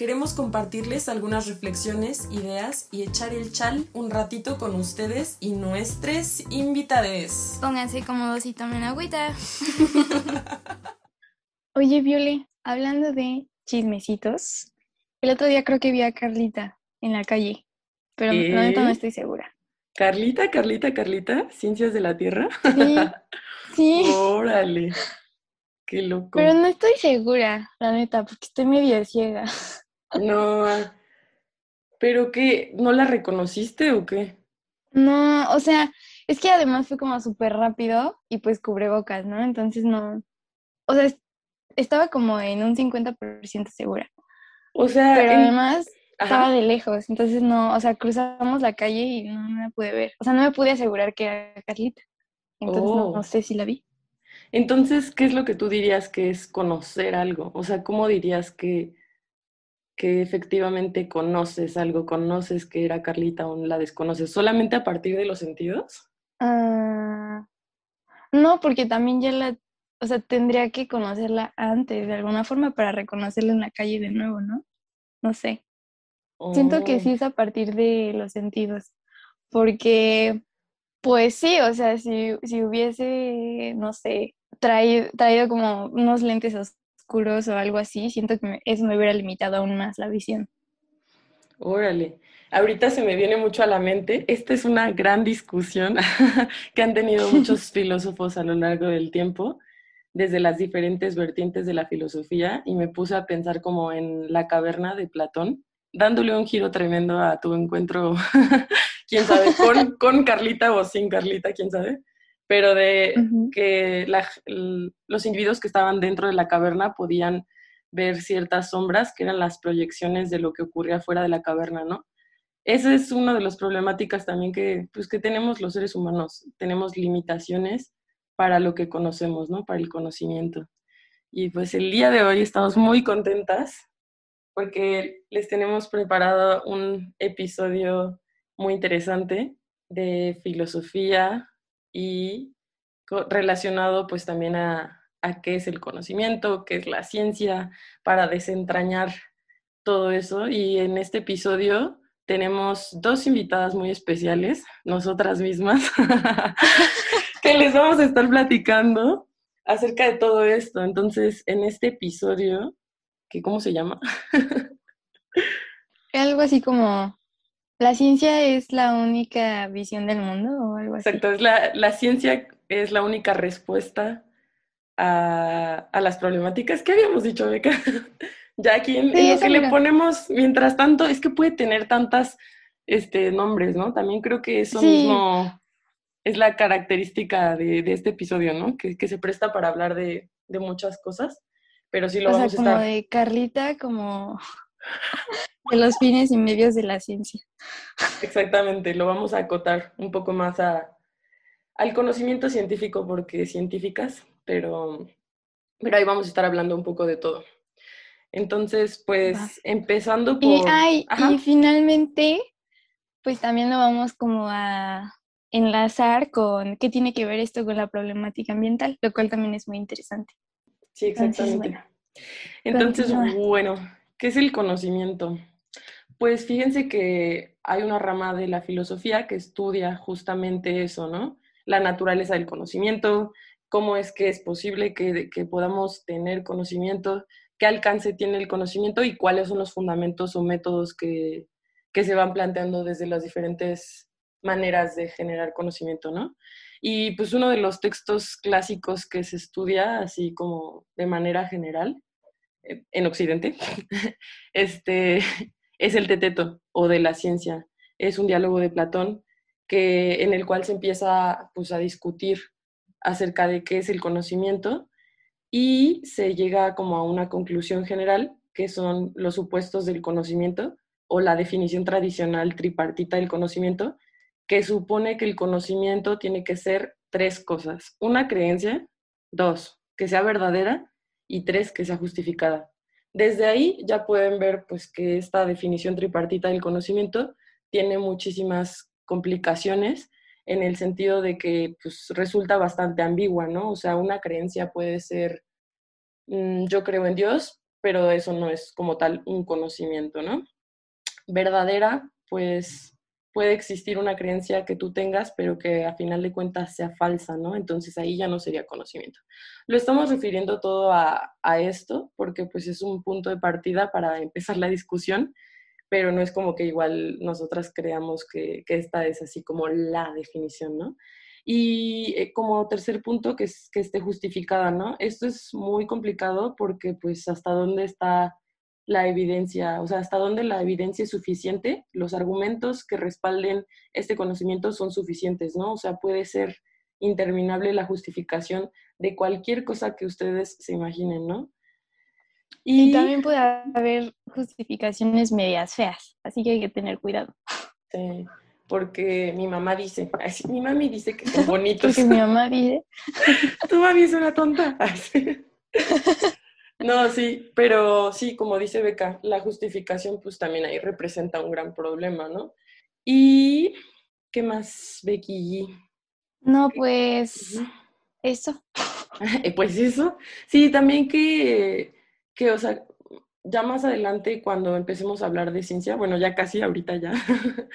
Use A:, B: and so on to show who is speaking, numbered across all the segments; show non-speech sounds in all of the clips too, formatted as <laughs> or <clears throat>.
A: Queremos compartirles algunas reflexiones, ideas y echar el chal un ratito con ustedes y nuestros invitades.
B: Pónganse cómodos y tomen agüita. <laughs>
C: Oye, Viole, hablando de chismecitos, el otro día creo que vi a Carlita en la calle, pero
A: ¿Eh?
C: la neta no estoy segura.
A: Carlita, Carlita, Carlita, Ciencias de la Tierra.
C: Sí, <laughs> sí,
A: Órale, qué loco.
C: pero no estoy segura, la neta, porque estoy medio ciega.
A: No, ah, pero qué, ¿no la reconociste o qué?
C: No, o sea, es que además fue como súper rápido y pues cubrebocas, ¿no? Entonces no, o sea, es- estaba como en un 50% segura,
A: O sea,
C: pero
A: en-
C: además estaba de lejos, entonces no, o sea, cruzamos la calle y no me pude ver, o sea, no me pude asegurar que era Carlita, entonces no,
A: Oh.
C: no sé si la vi.
A: Entonces, ¿qué es lo que tú dirías que es conocer algo? O sea, ¿cómo dirías que, que efectivamente conoces algo? ¿Conoces que era Carlita o la desconoces? ¿Solamente a partir de los sentidos?
C: Ah, no, porque también ya la, o sea, tendría que conocerla antes de alguna forma para reconocerla en la calle de nuevo, ¿no? No sé. Siento que
A: Oh,
C: sí es a partir de los sentidos, porque, pues sí, o sea, si, si hubiese, no sé, traído, traído como unos lentes oscuros o algo así, siento que eso me hubiera limitado aún más la visión.
A: Órale. Ahorita se me viene mucho a la mente, esta es una gran discusión <laughs> que han tenido muchos <laughs> filósofos a lo largo del tiempo, desde las diferentes vertientes de la filosofía, y me puse a pensar como en la caverna de Platón, dándole un giro tremendo a tu encuentro, <laughs> quién sabe, con, con Carlita o sin Carlita, quién sabe, pero de
C: Ujú.
A: que la- los individuos que estaban dentro de la caverna podían ver ciertas sombras que eran las proyecciones de lo que ocurría fuera de la caverna, ¿no? Esa es una de las problemáticas también que, pues, que tenemos los seres humanos. Tenemos limitaciones para lo que conocemos, ¿no? Para el conocimiento. Y pues el día de hoy estamos muy contentas porque les tenemos preparado un episodio muy interesante de filosofía y relacionado pues también a, a qué es el conocimiento, qué es la ciencia, para desentrañar todo eso. Y en este episodio tenemos dos invitadas muy especiales, nosotras mismas, <laughs> que les vamos a estar platicando acerca de todo esto. Entonces, en este episodio, que ¿cómo se llama? <laughs>
C: Algo así como, ¿la ciencia es la única visión del mundo o algo así?
A: Exacto, es la, la ciencia es la única respuesta a, a las problemáticas que habíamos dicho, Beca. <laughs> Ya aquí en, lo que le ponemos, mientras tanto, es que puede tener tantas este, nombres, ¿no? También creo que eso
C: Sí.
A: mismo es la característica de, de este episodio, ¿no? Que, que se presta para hablar de, de muchas cosas, pero sí lo
C: O sea,
A: vamos a
C: como
A: estar...
C: de Carlita, como <laughs> de los fines y medios de la ciencia.
A: Exactamente, lo vamos a acotar un poco más a, al conocimiento científico porque científicas, pero, pero ahí vamos a estar hablando un poco de todo. Entonces, pues empezando por...
C: Y, ay, y finalmente, pues también lo vamos como a enlazar con qué tiene que ver esto con la problemática ambiental, lo cual también es muy interesante.
A: Sí,
C: Entonces,
A: exactamente.
C: bueno,
A: Entonces, bueno, ¿qué es el conocimiento? Pues fíjense que hay una rama de la filosofía que estudia justamente eso, ¿no? La naturaleza del conocimiento, cómo es que es posible que, que podamos tener conocimiento, qué alcance tiene el conocimiento y cuáles son los fundamentos o métodos que, que se van planteando desde las diferentes maneras de generar conocimiento, ¿no? Y pues uno de los textos clásicos que se estudia así como de manera general eh, en Occidente, <laughs> este, es el Teteto o de la ciencia. Es un diálogo de Platón que, en el cual se empieza pues, a discutir acerca de qué es el conocimiento y se llega como a una conclusión general que son los supuestos del conocimiento o la definición tradicional tripartita del conocimiento, que supone que el conocimiento tiene que ser tres cosas. Una creencia, dos, que sea verdadera y tres, que sea justificada. Desde ahí ya pueden ver pues que esta definición tripartita del conocimiento tiene muchísimas complicaciones en el sentido de que pues, resulta bastante ambigua, ¿no? O sea, una creencia puede ser, mm, yo creo en Dios, pero eso no es como tal un conocimiento, ¿no? Verdadera, pues puede existir una creencia que tú tengas, pero que a final de cuentas sea falsa, ¿no? Entonces ahí ya no sería conocimiento. Lo estamos refiriendo todo a, a esto porque pues es un punto de partida para empezar la discusión pero no es como que igual nosotras creamos que, que esta es así como la definición, ¿no? Y eh, como tercer punto, que, es, que esté justificada, ¿no? Esto es muy complicado porque pues hasta dónde está la evidencia, o sea, hasta dónde la evidencia es suficiente, los argumentos que respalden este conocimiento son suficientes, ¿no? O sea, puede ser interminable la justificación de cualquier cosa que ustedes se imaginen, ¿no?
C: Y, también puede haber justificaciones medias feas, así que hay que tener cuidado.
A: Sí, porque mi mamá dice, mi mami dice que son <laughs> bonitos.
C: porque mi mamá dice. <laughs>
A: tu mami es una tonta. <laughs> no, sí, pero sí, como dice Beca, la justificación pues también ahí representa un gran problema, ¿no? Y, ¿qué más, Becky?
C: No, pues, eso. <laughs>
A: pues eso. Sí, también que que, o sea, ya más adelante, cuando empecemos a hablar de ciencia, bueno, ya casi ahorita ya, <laughs>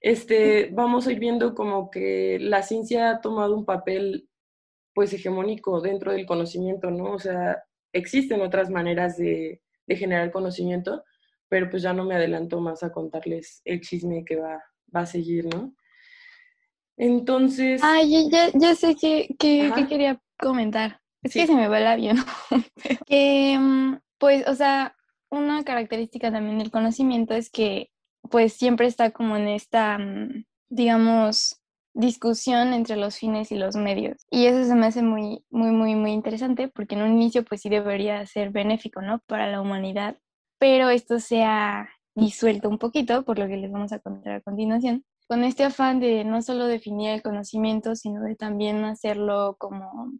A: este, vamos a ir viendo como que la ciencia ha tomado un papel, pues, hegemónico dentro del conocimiento, ¿no? O sea, existen otras maneras de, de generar conocimiento, pero pues ya no me adelanto más a contarles el chisme que va, va a seguir, ¿no? Entonces...
C: Ay, ya, ya, sé que, que, quería comentar. Es que se me va el avión. <laughs> que, mm, pues, o sea, una característica también del conocimiento es que, pues, siempre está como en esta, mm, digamos, discusión entre los fines y los medios. Y eso se me hace muy, muy, muy, muy interesante porque en un inicio, pues, sí debería ser benéfico, ¿no? Para la humanidad. Pero esto se ha disuelto un poquito, por lo que les vamos a contar a continuación, con este afán de no solo definir el conocimiento, sino de también hacerlo como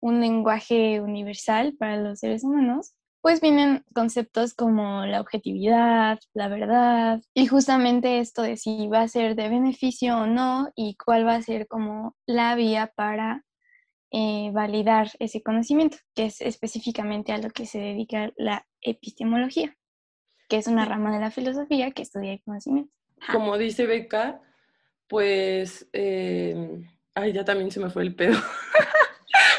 C: un lenguaje universal para los seres humanos, pues vienen conceptos como la objetividad, la verdad, y justamente esto de si va a ser de beneficio o no y cuál va a ser como la vía para eh, validar ese conocimiento, que es específicamente a lo que se dedica la epistemología, que es una rama de la filosofía que estudia el conocimiento.
A: Como dice Beca, pues, eh, ay, ya también se me fue el pedo. <laughs>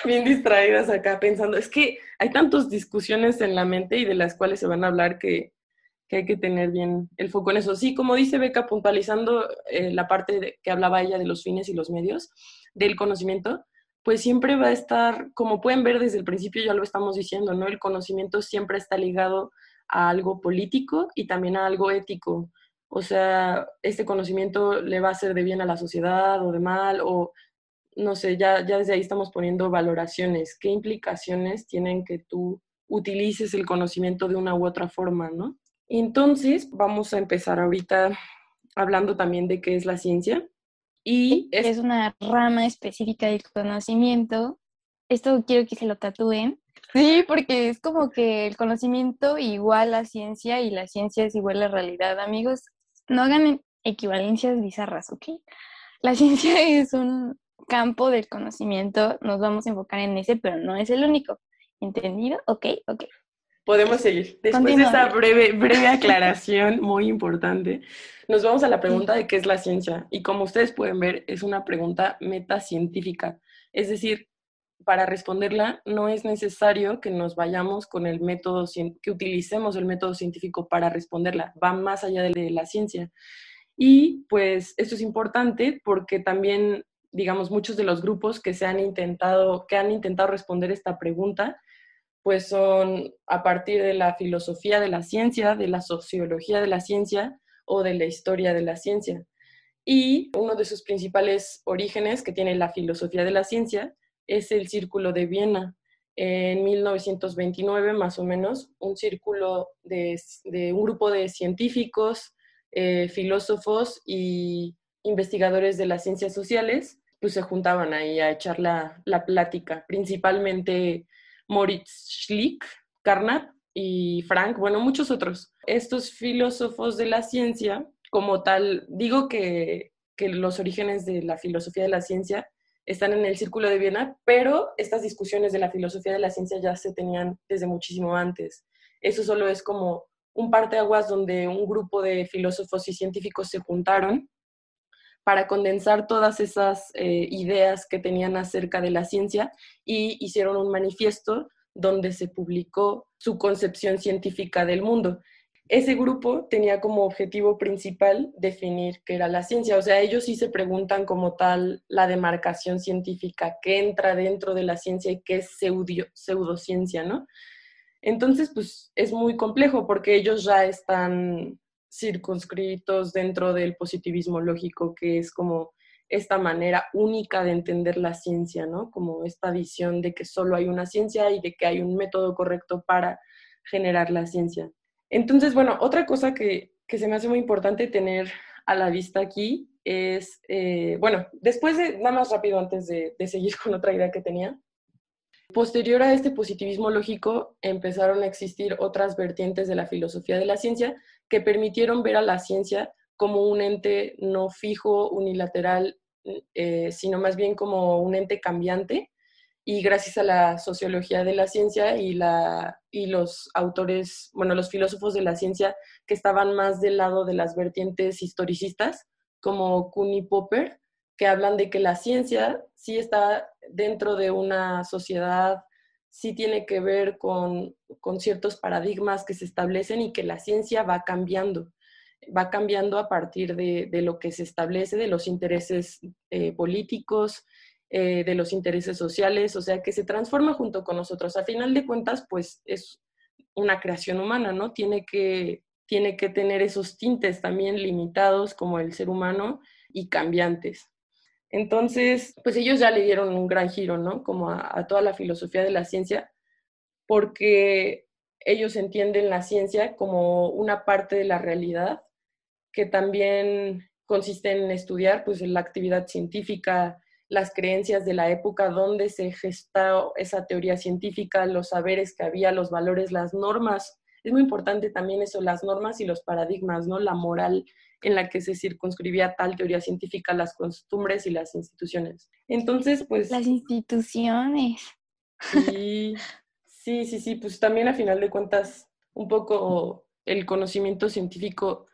A: <laughs> bien distraídas acá pensando, es que hay tantas discusiones en la mente y de las cuales se van a hablar que, hay que tener bien el foco en eso. Sí, como dice Beca, puntualizando eh, la parte que hablaba ella de los fines y los medios del conocimiento, pues siempre va a estar, como pueden ver desde el principio, ya lo estamos diciendo, ¿no? El conocimiento siempre está ligado a algo político y también a algo ético. O sea, este conocimiento le va a hacer de bien a la sociedad o de mal, o no sé, ya, ya desde ahí estamos poniendo valoraciones, qué implicaciones tienen que tú utilices el conocimiento de una u otra forma, ¿no? Entonces, vamos a empezar ahorita hablando también de qué es la ciencia. Y
C: es, es una rama específica del conocimiento. Esto quiero que se lo tatúen. Sí, porque es como que el conocimiento igual a ciencia y la ciencia es igual a realidad, amigos. No hagan equivalencias bizarras, ¿ok? La ciencia <laughs> es un, campo del conocimiento nos vamos a enfocar en ese, pero no es el único. ¿Entendido? Ok, ok.
A: Podemos seguir. Después de esta breve, breve aclaración muy importante, nos vamos a la pregunta de qué es la ciencia. Y como ustedes pueden ver, es una pregunta metacientífica. Es decir, para responderla no es necesario que nos vayamos con el método, que utilicemos el método científico para responderla. Va más allá de la ciencia. Y pues esto es importante porque también digamos, muchos de los grupos que se han intentado, que han intentado responder esta pregunta, pues son a partir de la filosofía de la ciencia, de la sociología de la ciencia o de la historia de la ciencia. Y uno de sus principales orígenes que tiene la filosofía de la ciencia es el Círculo de Viena. En 1929, más o menos, un círculo de, un grupo de científicos, eh, filósofos y investigadores de las ciencias sociales pues se juntaban ahí a echar la, la plática, principalmente Moritz Schlick, Carnap y Frank, bueno, muchos otros. Estos filósofos de la ciencia, como tal, digo que, que los orígenes de la filosofía de la ciencia están en el Círculo de Viena, pero estas discusiones de la filosofía de la ciencia ya se tenían desde muchísimo antes. Eso solo es como un parteaguas donde un grupo de filósofos y científicos se juntaron para condensar todas esas eh, ideas que tenían acerca de la ciencia y hicieron un manifiesto donde se publicó su concepción científica del mundo. Ese grupo tenía como objetivo principal definir qué era la ciencia, o sea, ellos sí se preguntan como tal la demarcación científica, qué entra dentro de la ciencia y qué es pseudociencia, ¿no? Entonces, pues es muy complejo porque ellos ya están circunscritos dentro del positivismo lógico, que es como esta manera única de entender la ciencia, ¿no? Como esta visión de que solo hay una ciencia y de que hay un método correcto para generar la ciencia. Entonces, bueno, otra cosa que, se me hace muy importante tener a la vista aquí es, eh, bueno, después de, nada más rápido antes de seguir <laughs> con otra idea que tenía, Posterior a este positivismo lógico, empezaron a existir otras vertientes de la filosofía de la ciencia que permitieron ver a la ciencia como un ente no fijo, unilateral, eh, sino más bien como un ente cambiante. Y gracias a la sociología de la ciencia y, la, y los autores, bueno, los filósofos de la ciencia que estaban más del lado de las vertientes historicistas, como Kuhn y Popper, que hablan de que la ciencia sí está dentro de una sociedad, sí tiene que ver con, ciertos paradigmas que se establecen y que la ciencia va cambiando, va cambiando a partir de, lo que se establece, de los intereses eh, políticos, eh, de los intereses sociales, o sea, que se transforma junto con nosotros. A final de cuentas, pues es una creación humana, ¿no? Tiene que, tiene que tener esos tintes también limitados como el ser humano y cambiantes. Entonces, pues ellos ya le dieron un gran giro, ¿no? Como a, toda la filosofía de la ciencia, porque ellos entienden la ciencia como una parte de la realidad que también consiste en estudiar pues la actividad científica, las creencias de la época donde se gestó esa teoría científica, los saberes que había, los valores, las normas. Es muy importante también eso, las normas y los paradigmas, ¿no? La moral en la que se circunscribía tal teoría científica, las costumbres y las instituciones. Entonces, pues...
C: Las instituciones.
A: Sí, sí, sí, sí, pues también a final de cuentas, un poco el conocimiento científico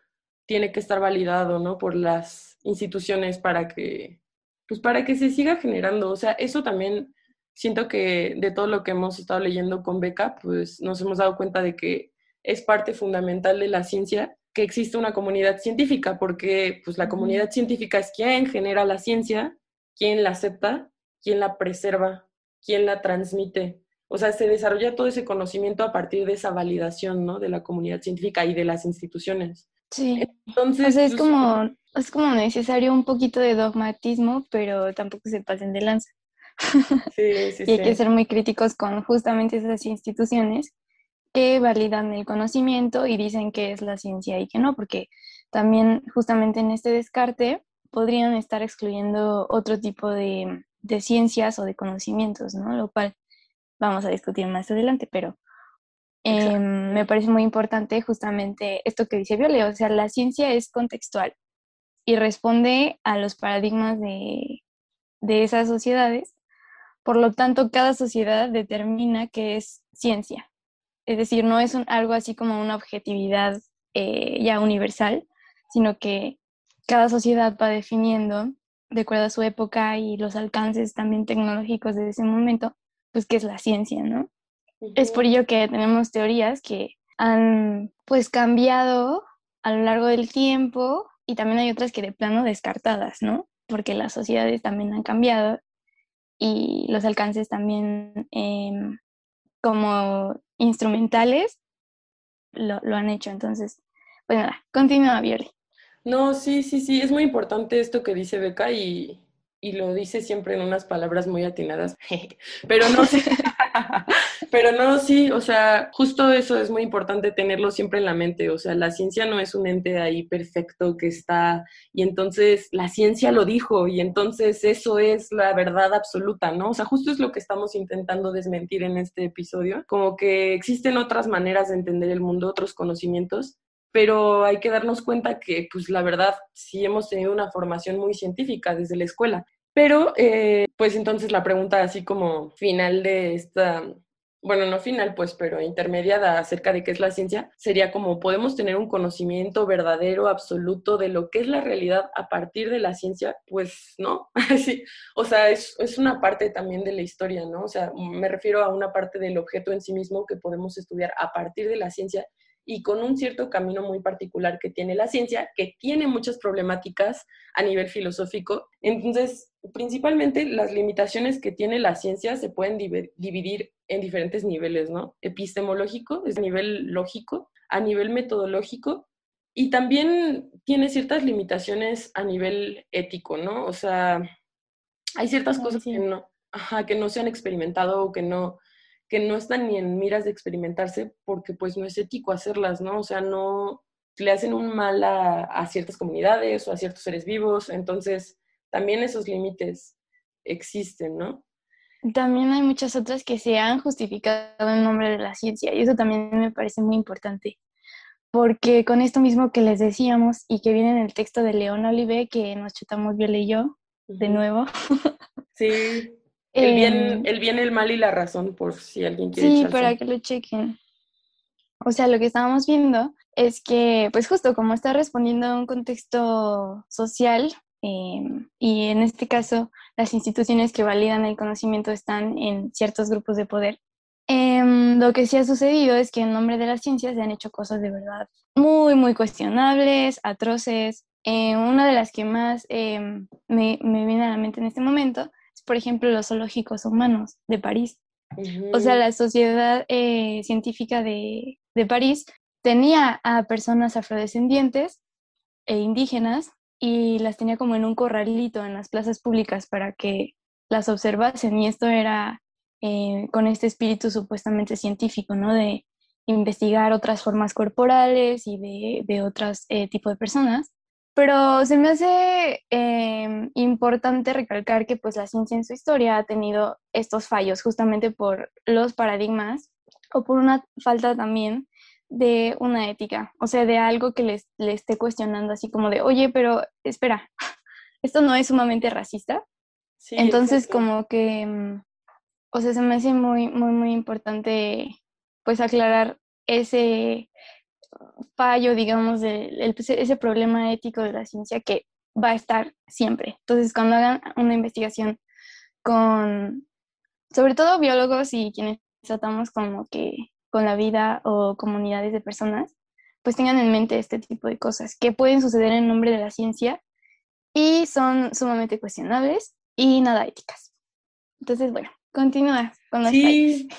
A: tiene que estar validado, ¿no? Por las instituciones para que, pues para que se siga generando. O sea, eso también siento que de todo lo que hemos estado leyendo con Beca, pues nos hemos dado cuenta de que es parte fundamental de la ciencia que existe una comunidad científica, porque pues la comunidad científica es quien genera la ciencia, quien la acepta, quien la preserva, quien la transmite. O sea, se desarrolla todo ese conocimiento a partir de esa validación, ¿no? De la comunidad científica y de las instituciones.
C: Sí. Entonces, es pues, como es como necesario un poquito de dogmatismo, pero tampoco se pasen de lanza. Sí, sí, <laughs> y hay que ser muy críticos con justamente esas instituciones que validan el conocimiento y dicen que es la ciencia y que no, porque también justamente en este descarte podrían estar excluyendo otro tipo de, ciencias o de conocimientos, ¿no? Lo cual vamos a discutir más adelante, pero em, me parece muy importante justamente esto que dice Viole, o sea, la ciencia es contextual y responde a los paradigmas de, de esas sociedades, por lo tanto, cada sociedad determina qué es ciencia, es decir, no es algo así como una objetividad eh, ya universal, sino que cada sociedad va definiendo, de acuerdo a su época y los alcances también tecnológicos de ese momento, pues qué es la ciencia, ¿no? Es por ello que tenemos teorías que han pues cambiado a lo largo del tiempo y también hay otras que de plano descartadas, ¿no? Porque las sociedades también han cambiado y los alcances también em, como instrumentales lo, han hecho. Entonces, pues nada, continúa, Violi.
A: No, sí, sí, sí, es muy importante esto que dice Beca y, y lo dice siempre en unas palabras muy atinadas, pero no sé, <laughs> pero no, sí, o sea, justo eso es muy importante tenerlo siempre en la mente, o sea, la ciencia no es un ente ahí perfecto que está, y entonces la ciencia lo dijo, y entonces eso es la verdad absoluta, ¿no? O sea, justo es lo que estamos intentando desmentir en este episodio, como que existen otras maneras de entender el mundo, otros conocimientos, pero hay que darnos cuenta que, pues la verdad, sí hemos tenido una formación muy científica desde la escuela. Pero, eh, pues entonces la pregunta así como final de esta, bueno, no final, pues, pero intermediada acerca de qué es la ciencia, sería como, ¿podemos tener un conocimiento verdadero, absoluto de lo que es la realidad a partir de la ciencia? Pues no, <laughs> sí, o sea, es, es una parte también de la historia, ¿no? O sea, me refiero a una parte del objeto en sí mismo que podemos estudiar a partir de la ciencia y con un cierto camino muy particular que tiene la ciencia, que tiene muchas problemáticas a nivel filosófico. Entonces, principalmente las limitaciones que tiene la ciencia se pueden dividir en diferentes niveles, ¿no? Epistemológico, es a nivel lógico, a nivel metodológico, y también tiene ciertas limitaciones a nivel ético, ¿no? O sea, hay ciertas cosas que no, que no se han experimentado o que no, que no están ni en miras de experimentarse porque pues no es ético hacerlas, ¿no? O sea, no le hacen un mal a, ciertas comunidades o a ciertos seres vivos, entonces también esos límites existen, ¿no?
C: También hay muchas otras que se han justificado en nombre de la ciencia y eso también me parece muy importante, porque con esto mismo que les decíamos y que viene en el texto de León Olive, que nos chutamos Viola y yo, de nuevo.
A: Sí. <laughs> El bien, em, el bien, el mal y la razón, por si alguien quiere.
C: Sí, para que lo chequen. O sea, lo que estábamos viendo es que, pues justo como está respondiendo a un contexto social, em, y en este caso las instituciones que validan el conocimiento están en ciertos grupos de poder, em, lo que sí ha sucedido es que en nombre de la ciencia se han hecho cosas de verdad muy, muy cuestionables, atroces. Eh, una de las que más me, me viene a la mente en este momento por ejemplo, los zoológicos humanos de París. O sea, la sociedad eh, científica de, de, París tenía a personas afrodescendientes e indígenas y las tenía como en un corralito en las plazas públicas para que las observasen y esto era eh, con este espíritu supuestamente científico, ¿no? De investigar otras formas corporales y de, de otros eh, tipos de personas. Pero se me hace em, importante recalcar que pues la ciencia en su historia ha tenido estos fallos justamente por los paradigmas o por una falta también de una ética, o sea, de algo que les, esté cuestionando así como de, oye, pero espera, <laughs> esto no es sumamente racista. Entonces como que, em, o sea, se me hace muy, muy, muy importante pues aclarar ese, fallo, digamos, de, pues, ese problema ético de la ciencia que va a estar siempre. Entonces, cuando hagan una investigación con, sobre todo biólogos y quienes tratamos como que con la vida o comunidades de personas, pues tengan en mente este tipo de cosas que pueden suceder en nombre de la ciencia y son sumamente cuestionables y nada éticas. Entonces, bueno, continúa con los
A: sí,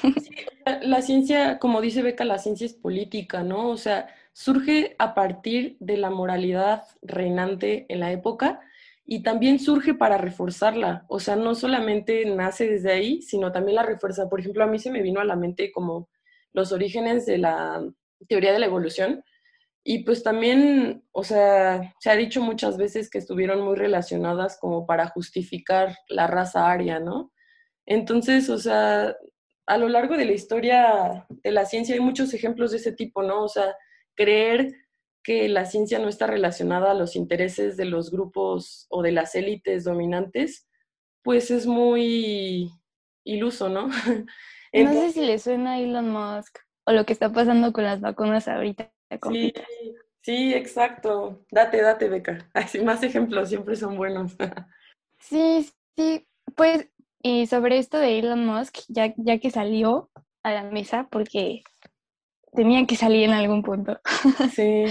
A: la ciencia, como dice Beca, la ciencia es política, ¿no? O sea, surge a partir de la moralidad reinante en la época y también surge para reforzarla. O sea, no solamente nace desde ahí, sino también la refuerza. Por ejemplo, a mí se me vino a la mente como los orígenes de la teoría de la evolución. Y pues también, o sea, se ha dicho muchas veces que estuvieron muy relacionadas como para justificar la raza aria, ¿no? Entonces, o sea, a lo largo de la historia de la ciencia hay muchos ejemplos de ese tipo, ¿no? O sea, creer que la ciencia no está relacionada a los intereses de los grupos o de las élites dominantes, pues es muy iluso, ¿no? <laughs>
C: no sé si le suena a Elon Musk o lo que está pasando con las vacunas ahorita.
A: Sí, sí, exacto. Date, date, Beca. <laughs> Así más ejemplos siempre son buenos. <laughs>
C: sí, sí. Pues y sobre esto de Elon Musk, ya, ya que salió a la mesa, porque tenía que salir en algún punto. <laughs>
A: Sí.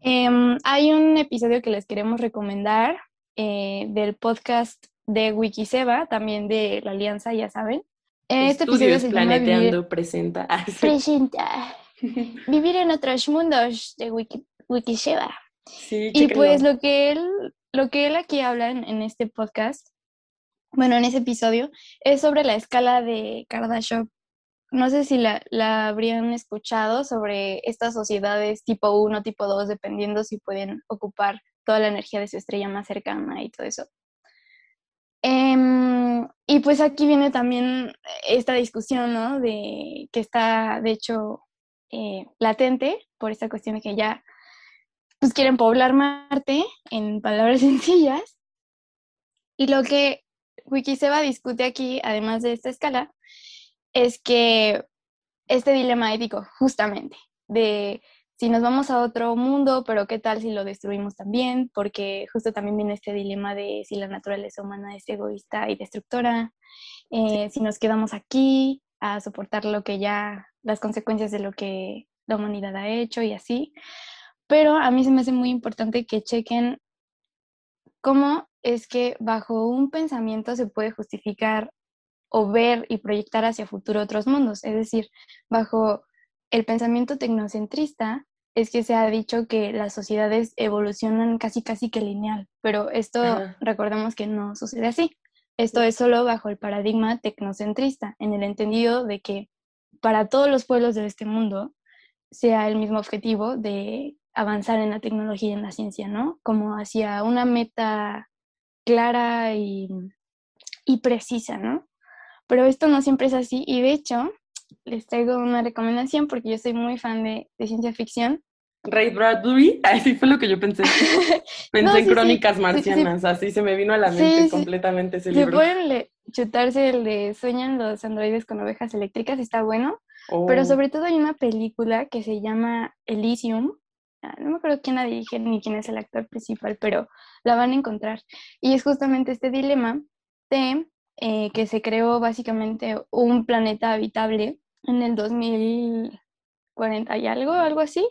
C: Em, hay un episodio que les queremos recomendar eh, del podcast de Wikiseba, también de la Alianza, ya saben.
A: Este episodio se Planeteando presenta. <laughs>
C: Ah, presenta. <laughs> Vivir en otros mundos de Wiki, Wikiseba.
A: Sí,
C: y pues lo que él lo que él aquí habla en, este podcast bueno, en ese episodio, es sobre la escala de Kardashev. No sé si la, la habrían escuchado sobre estas sociedades tipo 1, tipo 2, dependiendo si pueden ocupar toda la energía de su estrella más cercana y todo eso. Em, y pues aquí viene también esta discusión, ¿no? De que está, de hecho, eh, latente por esta cuestión de que ya pues quieren poblar Marte, en palabras <laughs> sencillas. Y lo que Wikiseba discute aquí, además de esta escala, es que este dilema ético, justamente, de si nos vamos a otro mundo, pero qué tal si lo destruimos también, porque justo también viene este dilema de si la naturaleza humana es egoísta y destructora, eh, si nos quedamos aquí a soportar lo que ya, las consecuencias de lo que la humanidad ha hecho y así. Pero a mí se me hace muy importante que chequen cómo es que bajo un pensamiento se puede justificar o ver y proyectar hacia futuro otros mundos. Es decir, bajo el pensamiento tecnocentrista es que se ha dicho que las sociedades evolucionan casi casi que lineal, pero esto recordemos que no sucede así. Esto es solo bajo el paradigma tecnocentrista, en el entendido de que para todos los pueblos de este mundo sea el mismo objetivo de avanzar en la tecnología y en la ciencia, ¿no? Como hacia una meta clara y, y precisa, ¿no? Pero esto no siempre es así y de hecho les traigo una recomendación porque yo soy muy fan de, ciencia ficción.
A: Ray Bradbury, <laughs> así fue lo que yo pensé. <laughs> Pensé en Crónicas Marcianas, así se me vino a la mente completamente ese libro.
C: pueden chutarse el de Sueñan los androides con ovejas eléctricas, está bueno. Pero oh. sobre todo hay una película que se llama Elysium. Ah, no me acuerdo quién la dirige ni quién es el actor principal, pero la van a encontrar. Y es justamente este dilema de eh, que se creó básicamente un planeta habitable en el 2040 y algo, algo así.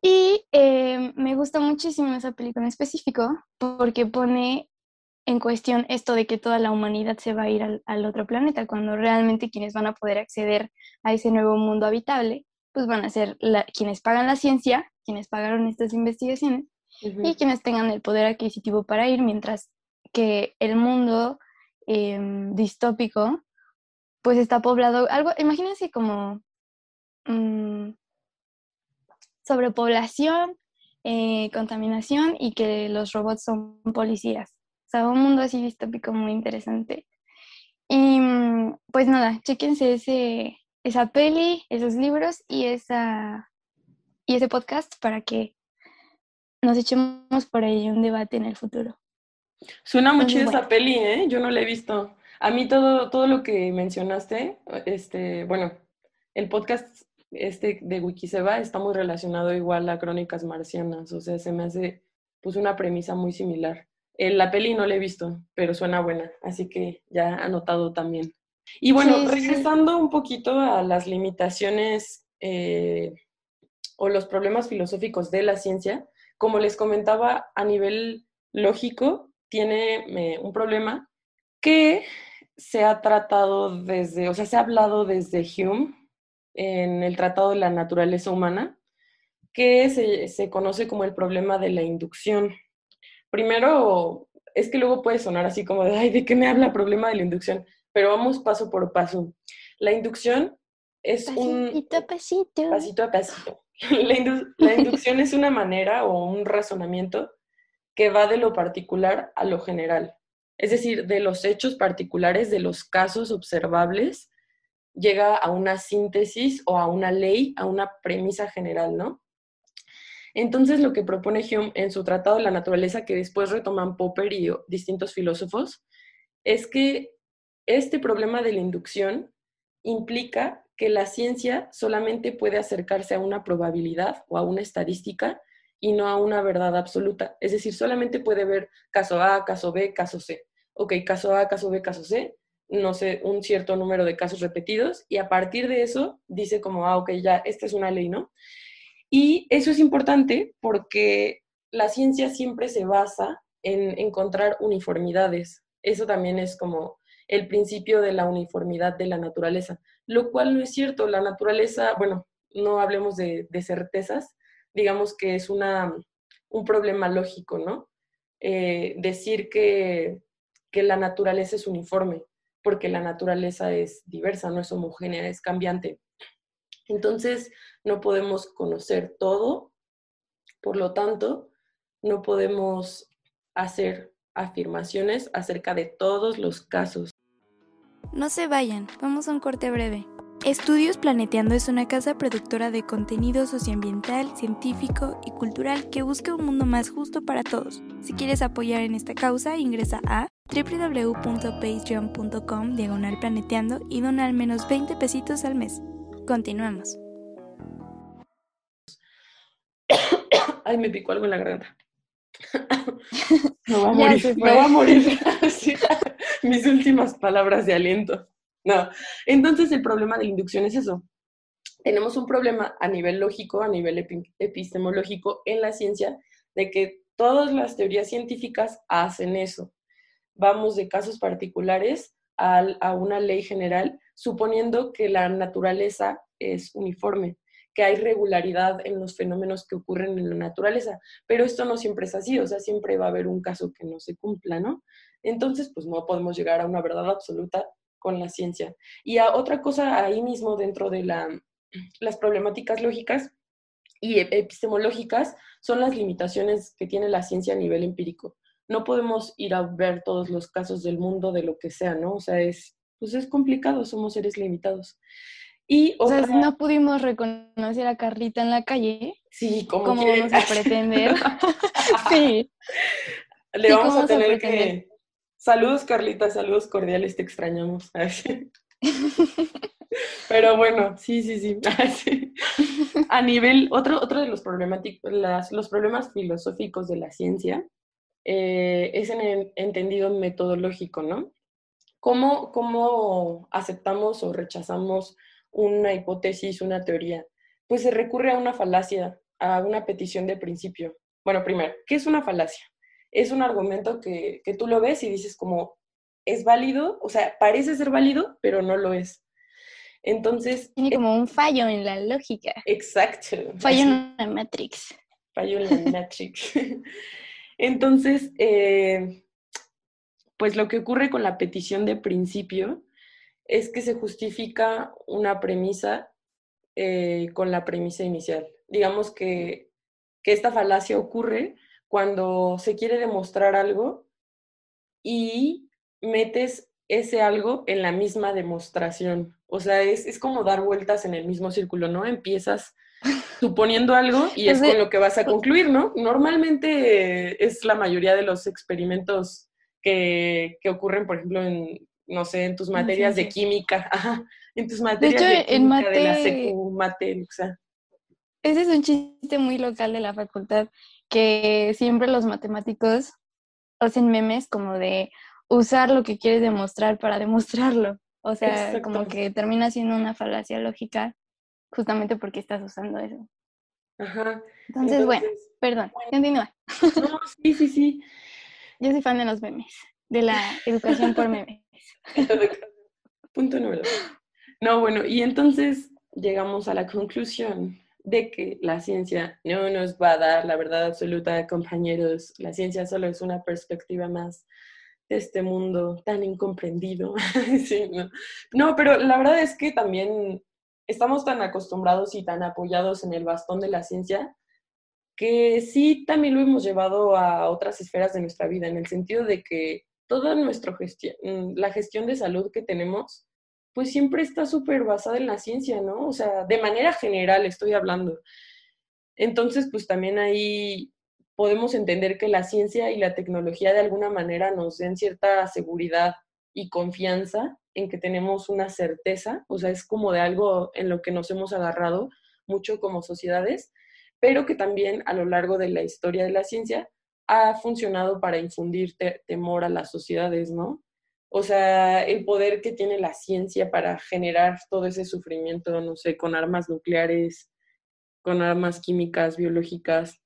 C: Y eh, me gusta muchísimo esa película en específico porque pone en cuestión esto de que toda la humanidad se va a ir al, otro planeta, cuando realmente quienes van a poder acceder a ese nuevo mundo habitable, pues van a ser quienes pagan la ciencia, quienes pagaron estas investigaciones y quienes tengan el poder adquisitivo para ir, mientras que el mundo em, distópico pues está poblado, algo, imagínense como mm, sobrepoblación, eh, contaminación y que los robots son policías. O sea, un mundo así distópico muy interesante. Y mm, pues nada, chéquense ese, esa peli, esos libros y, esa, y ese podcast para que nos echemos por ahí un debate en el futuro.
A: Suena mucho esa peli, ¿eh? Yo no la he visto. A mí todo, todo lo que mencionaste, este, bueno, el podcast este de Wikiseba está muy relacionado igual a Crónicas Marcianas, o sea, se me hace pues una premisa muy similar. En la peli no la he visto, pero suena buena, así que ya anotado también. Y bueno, regresando un poquito a las limitaciones eh, o los problemas filosóficos de la ciencia, como les comentaba, a nivel lógico, tiene eh, un problema que se ha tratado desde, o sea, se ha hablado desde Hume en el Tratado de la Naturaleza Humana, que se, conoce como el problema de la inducción. Primero, es que luego puede sonar así como de, ay, ¿de qué me habla el problema de la inducción? Pero vamos paso por paso. La inducción es un...
C: Pasito a pasito.
A: Pasito a pasito. <laughs> la inducción es una manera o un razonamiento que va de lo particular a lo general es decir, de los hechos particulares, de los casos observables, llega a una síntesis o a una ley, a una premisa general, ¿no? Entonces, lo que propone Hume en su Tratado de la Naturaleza, que después retoman Popper y distintos filósofos, es que este problema de la inducción implica que la ciencia solamente puede acercarse a una probabilidad o a una estadística y no a una verdad absoluta. Es decir, solamente puede ver caso A, caso B, caso C ok, caso A, caso B, caso C, no sé, un cierto número de casos repetidos y a partir de eso dice como, ah, ok, ya, esta es una ley, ¿no? Y eso es importante porque la ciencia siempre se basa en encontrar uniformidades. Eso también es como el principio de la uniformidad de la naturaleza, lo cual no es cierto. La naturaleza, bueno, no hablemos de, certezas, digamos que es una, un problema lógico, ¿no? Eh, decir que que la naturaleza es uniforme, porque la naturaleza es diversa, no es homogénea, es cambiante. Entonces, no podemos conocer todo, por lo tanto, no podemos hacer afirmaciones acerca de todos los casos.
B: No se vayan, vamos a un corte breve. Estudios Planeteando es una casa productora de contenido socioambiental, científico y cultural que busca un mundo más justo para todos. Si quieres apoyar en esta causa, ingresa a www.patreon.com diagonal planeteando y dona al menos 20 pesitos al mes. Continuemos. <coughs>
A: Ay, me picó algo en la garganta. No va a morir, no va a morir. <laughs> Mis últimas palabras de aliento. No. Entonces el problema de la inducción es eso. Tenemos un problema a nivel lógico, a nivel epistemológico en la ciencia, de que todas las teorías científicas hacen eso. Vamos de casos particulares a, a una ley general, suponiendo que la naturaleza es uniforme que hay regularidad en los fenómenos que ocurren en la naturaleza, pero esto no siempre es así, o sea, siempre va a haber un caso que no se cumpla, ¿no? Entonces, pues no podemos llegar a una verdad absoluta con la ciencia. Y a otra cosa ahí mismo dentro de la, las problemáticas lógicas y epistemológicas son las limitaciones que tiene la ciencia a nivel empírico. No podemos ir a ver todos los casos del mundo de lo que sea, ¿no? O sea, es, pues es complicado, somos seres limitados. Y
C: o sea, no pudimos reconocer a Carlita en la calle.
A: Sí, como
C: ¿Cómo vamos a pretender? <laughs> sí.
A: Le vamos a tener que... Saludos, Carlita, saludos cordiales, te extrañamos. <laughs> Pero bueno, sí, sí, <laughs> sí. A nivel, otro, otro de los, problemáticos, las, los problemas filosóficos de la ciencia eh, es en el entendido metodológico, ¿no? ¿Cómo, ¿Cómo aceptamos o rechazamos una hipótesis, una teoría? Pues se recurre a una falacia, a una petición de principio. Bueno, primero, ¿qué es una falacia? Es un argumento que, que tú lo ves y dices como, es válido, o sea, parece ser válido, pero no lo es. Entonces...
C: Tiene como un fallo en la lógica.
A: Exacto.
C: Fallo en la Matrix.
A: Fallo en la Matrix. <laughs> Entonces, eh, pues lo que ocurre con la petición de principio es que se justifica una premisa eh, con la premisa inicial. Digamos que, que esta falacia ocurre cuando se quiere demostrar algo y metes ese algo en la misma demostración. O sea, es, es como dar vueltas en el mismo círculo, ¿no? Empiezas suponiendo algo y es con lo que vas a concluir, ¿no? Normalmente es la mayoría de los experimentos que, que ocurren, por ejemplo, en no sé, en tus materias de química, <laughs> en tus materias de, química en mate, de la secu, mate, o sea.
C: Ese es un chiste muy local de la facultad, que siempre los matemáticos hacen memes como de usar lo que quieres demostrar para demostrarlo. O sea, como que termina siendo una falacia lógica justamente porque estás usando eso.
A: Ajá.
C: Entonces, bueno, perdón, continúa.
A: No, sí, sí, sí. <laughs>
C: Yo soy fan de los memes, de la educación por <laughs> memes. <laughs>
A: Punto número. No, bueno, y entonces llegamos a la conclusión de que la ciencia no nos va a dar la verdad absoluta, compañeros. La ciencia solo es una perspectiva más de este mundo tan incomprendido. <laughs> no. no, pero la verdad es que también estamos tan acostumbrados y tan apoyados en el bastón de la ciencia que sí también lo hemos llevado a otras esferas de nuestra vida, en el sentido de que toda nuestra gestión, mm, la gestión de salud que tenemos, pues siempre está súper basada en la ciencia, ¿no? O sea, de manera general estoy hablando. Entonces, pues también ahí podemos entender que la ciencia y la tecnología de alguna manera nos den cierta seguridad y confianza en que tenemos una certeza, o sea, es como de algo en lo que nos hemos agarrado mucho como sociedades, pero que también a lo largo de la historia de la ciencia ha funcionado para infundir temor a las sociedades, ¿no? O sea, el poder que tiene la ciencia para generar todo ese sufrimiento, no sé, con armas nucleares, con armas químicas, biológicas,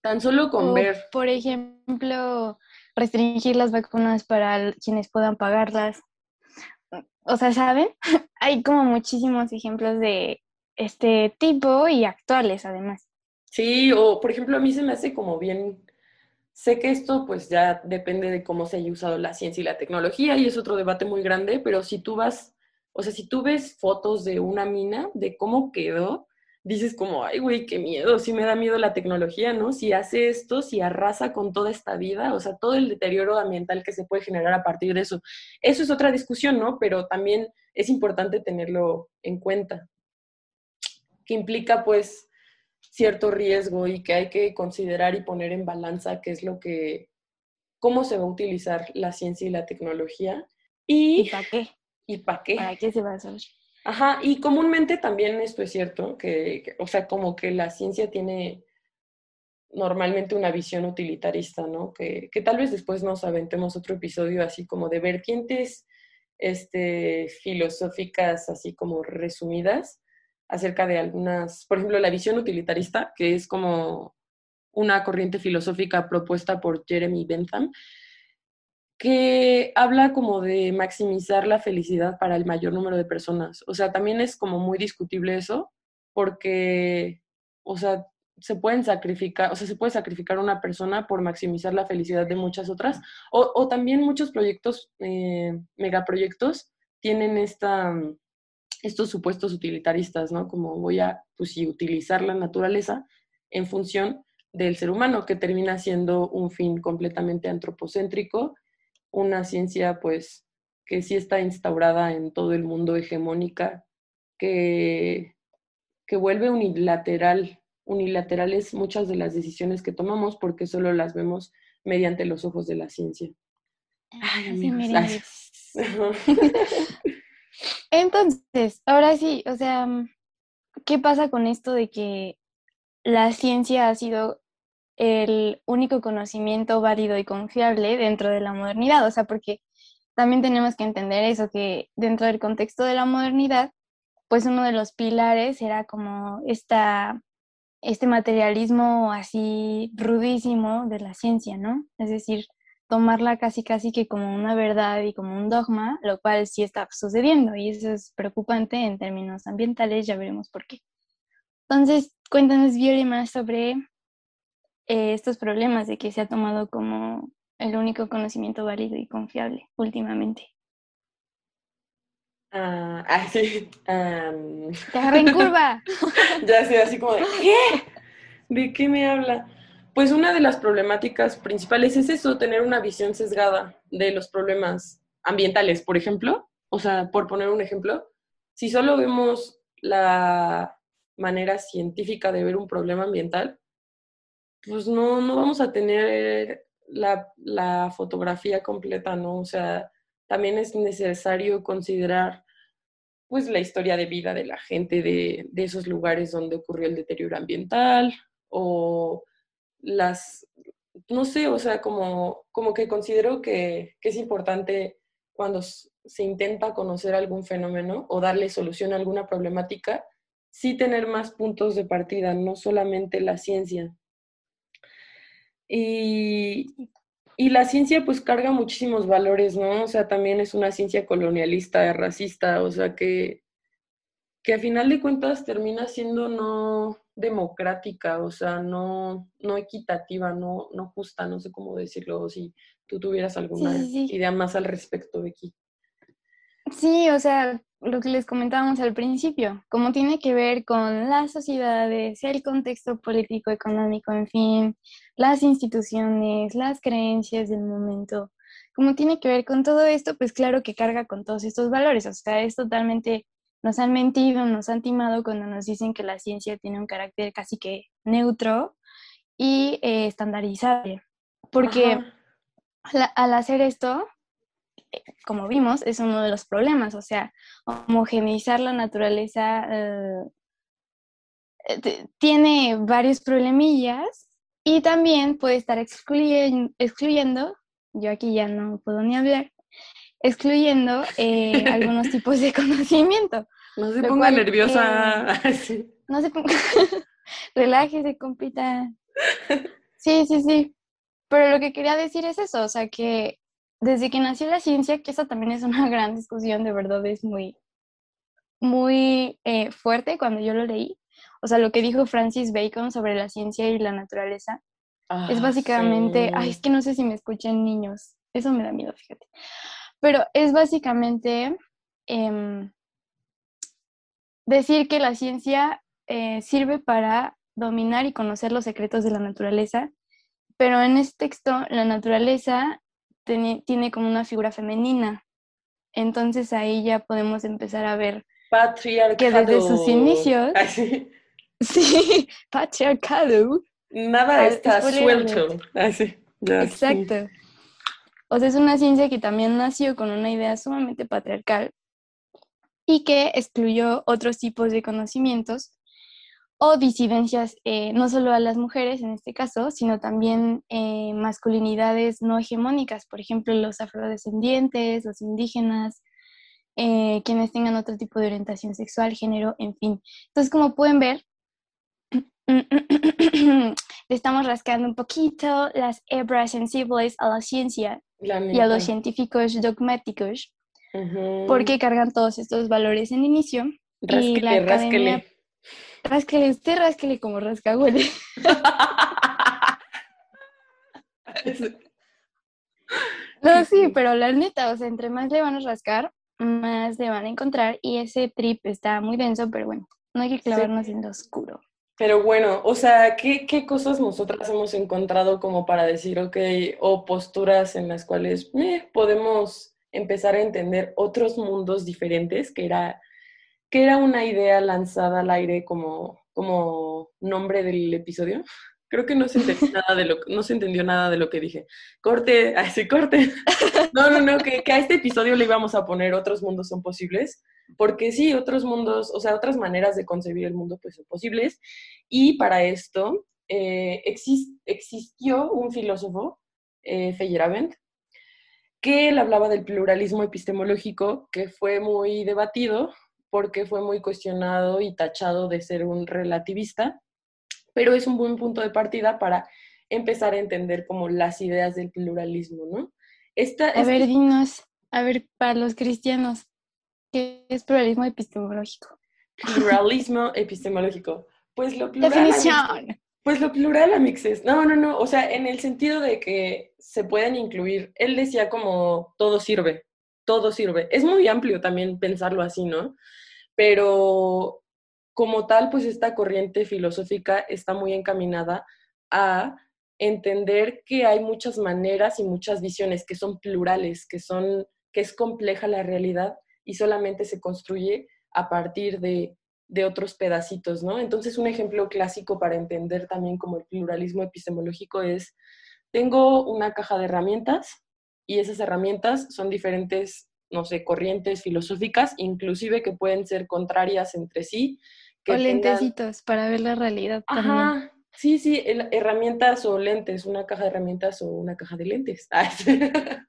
A: tan solo con ver.
C: Por ejemplo, restringir las vacunas para quienes puedan pagarlas. O sea, ¿saben? <laughs> Hay como muchísimos ejemplos de este tipo y actuales además.
A: Sí, o por ejemplo, a mí se me hace como bien sé que esto pues ya depende de cómo se haya usado la ciencia y la tecnología y es otro debate muy grande, pero si tú vas, o sea, si tú ves fotos de una mina, de cómo quedó, dices como, ay, güey, qué miedo, sí me da miedo la tecnología, ¿no? Si hace esto, si arrasa con toda esta vida, o sea, todo el deterioro ambiental que se puede generar a partir de eso. Eso es otra discusión, ¿no? Pero también es importante tenerlo en cuenta, que implica pues cierto riesgo y que hay que considerar y poner en balanza qué es lo que, cómo se va a utilizar la ciencia y la tecnología.
C: ¿Y, para qué?
A: ¿Y para qué?
C: ¿Para qué se va a hacer?
A: Ajá, y comúnmente también esto es cierto, que, o sea, como que la ciencia tiene normalmente una visión utilitarista, ¿no? Que, que, tal vez después nos aventemos otro episodio así como de vertientes este, filosóficas, así como resumidas, acerca de algunas, por ejemplo, la visión utilitarista, que es como una corriente filosófica propuesta por Jeremy Bentham, que habla como de maximizar la felicidad para el mayor número de personas. O sea, también es como muy discutible eso, porque, o sea, se pueden sacrificar, o sea, se puede sacrificar una persona por maximizar la felicidad de muchas otras, o, también muchos proyectos, eh, megaproyectos, tienen esta, estos supuestos utilitaristas, ¿no? Como voy a, pues sí, utilizar la naturaleza en función del ser humano, que termina siendo un fin completamente antropocéntrico una ciencia pues que sí está instaurada en todo el mundo hegemónica, que, que vuelve unilateral, unilaterales muchas de las decisiones que tomamos porque solo las vemos mediante los ojos de la ciencia.
C: Ay, amigos. <laughs> Entonces, ahora sí, o sea, ¿qué pasa con esto de que la ciencia ha sido el único conocimiento válido y confiable dentro de la modernidad, o sea, porque también tenemos que entender eso, que dentro del contexto de la modernidad, pues uno de los pilares era como esta, este materialismo así rudísimo de la ciencia, ¿no? Es decir, tomarla casi casi que como una verdad y como un dogma, lo cual sí está sucediendo y eso es preocupante en términos ambientales, ya veremos por qué. Entonces, cuéntanos, Violi, más sobre eh, estos problemas de que se ha tomado como el único conocimiento válido y confiable últimamente.
A: Ah, <laughs> ah sí.
C: Te agarré en curva. <laughs>
A: ya sé, así como de, ¿qué? ¿De qué me habla? Pues una de las problemáticas principales es eso, tener una visión sesgada de los problemas ambientales, por ejemplo. O sea, por poner un ejemplo, si solo vemos la manera científica de ver un problema ambiental, pues no, no vamos a tener la, la, fotografía completa, ¿no? O sea, también es necesario considerar pues la historia de vida de la gente de, de esos lugares donde ocurrió el deterioro ambiental o las, no sé, o sea, como, como que considero que, es importante cuando se intenta conocer algún fenómeno o darle solución a alguna problemática, sí tener más puntos de partida, no solamente la ciencia, y, y la ciencia pues carga muchísimos valores, ¿no? O sea, también es una ciencia colonialista, racista, o sea que, que a final de cuentas termina siendo no democrática, o sea, no, no equitativa, no, no justa, no sé cómo decirlo, si tú tuvieras alguna idea más al respecto, Becky.
C: Sí, o sea, lo que les comentábamos al principio, como tiene que ver con las sociedades, el contexto político, económico, en fin, las instituciones, las creencias del momento, como tiene que ver con todo esto, pues claro que carga con todos estos valores, o sea, es totalmente, nos han mentido, nos han timado cuando nos dicen que la ciencia tiene un carácter casi que neutro y eh, estandarizable, porque al hacer esto, como vimos, es uno de los problemas, o sea, homogeneizar la naturaleza eh, tiene varios problemillas y también puede estar excluyendo, excluyendo, yo aquí ya no puedo ni hablar, excluyendo eh, <laughs> algunos tipos de conocimiento.
A: No se ponga nerviosa.
C: Eh, <laughs> no se ponga, <laughs> relájese, compita. Sí, sí, sí. Pero lo que quería decir es eso, o sea, que desde que nació la ciencia, que esa también es una gran discusión, de verdad es muy, muy eh, fuerte cuando yo lo leí. O sea, lo que dijo Francis Bacon sobre la ciencia y la naturaleza, es
A: Ah,
C: básicamente, ay, es que no sé si me escuchan niños, eso me da miedo, fíjate. Pero es básicamente em, decir que la ciencia eh, sirve para dominar y conocer los secretos de la naturaleza, pero en este texto la naturaleza tiene, tiene como una figura femenina. Entonces ahí ya podemos empezar a ver
A: Patriarcado.
C: que desde sus inicios,
A: Ay, sí. <laughs>
C: patriarcado,
A: Nada está suelto. Ay, sí. Ya, sí.
C: Exacto. O sea, es una ciencia que también nació con una idea sumamente patriarcal y que excluyó otros tipos de conocimientos o disidencias, eh, no solo a las mujeres en este caso, sino también eh, masculinidades no hegemónicas, por ejemplo, los afrodescendientes, los indígenas, eh, quienes tengan otro tipo de orientación sexual, género, en fin. Entonces, como pueden ver, <clears throat> le estamos rascando un poquito las hebras sensibles a la ciencia y a los científicos dogmáticos, porque cargan todos estos valores en inicio. y la
A: Rásquele,
C: academia-
A: rásquele.
C: Rásquele, usted rásquele como rascahuele. <laughs> No, sí, pero la neta, o sea, entre más le van a rascar, más le van a encontrar y ese trip está muy denso, pero bueno, no hay que clavarnos en lo oscuro.
A: Pero bueno, o sea, ¿qué, qué cosas nosotras hemos encontrado como para decir, ok, o posturas en las cuales eh, podemos empezar a entender otros mundos diferentes, que era, que era una idea lanzada al aire como, como nombre del episodio? <laughs> Creo que no se entendió <laughs> nada de lo, no se entendió nada de lo que dije. Corte, <laughs> así corte. No, no, no, que, que a este episodio le íbamos a poner otros mundos son posibles, porque sí, otros mundos, o sea, otras maneras de concebir el mundo pues son posibles. Y para esto eh, exis- existió un filósofo, eh, Feyerabend, que él hablaba del pluralismo epistemológico, que fue muy debatido porque fue muy cuestionado y tachado de ser un relativista, pero es un buen punto de partida para empezar a entender como las ideas del pluralismo, ¿no? Esta,
C: A
A: este-
C: ver, dinos, a ver, para los cristianos, ¿qué es pluralismo epistemológico?
A: pluralismo <laughs> epistemológico. Pues lo plural,
C: Definición.
A: pues lo plural, amixes. No, no, no. O sea, en el sentido de que se pueden incluir. Él decía como todo sirve, todo sirve. Es muy amplio también pensarlo así, ¿no? Pero como tal, pues esta corriente filosófica está muy encaminada a entender que hay muchas maneras y muchas visiones que son plurales, que son que es compleja la realidad y solamente se construye a partir de, de otros pedacitos, ¿no? Entonces, un ejemplo clásico para entender también como el pluralismo epistemológico es, tengo una caja de herramientas y esas herramientas son diferentes, no sé, corrientes filosóficas, inclusive que pueden ser contrarias entre sí. Que
C: O
A: tengan-
C: lentecitos para ver la realidad también.
A: Ajá, sí, sí, herramientas o lentes, una caja de herramientas o una caja de lentes. <laughs>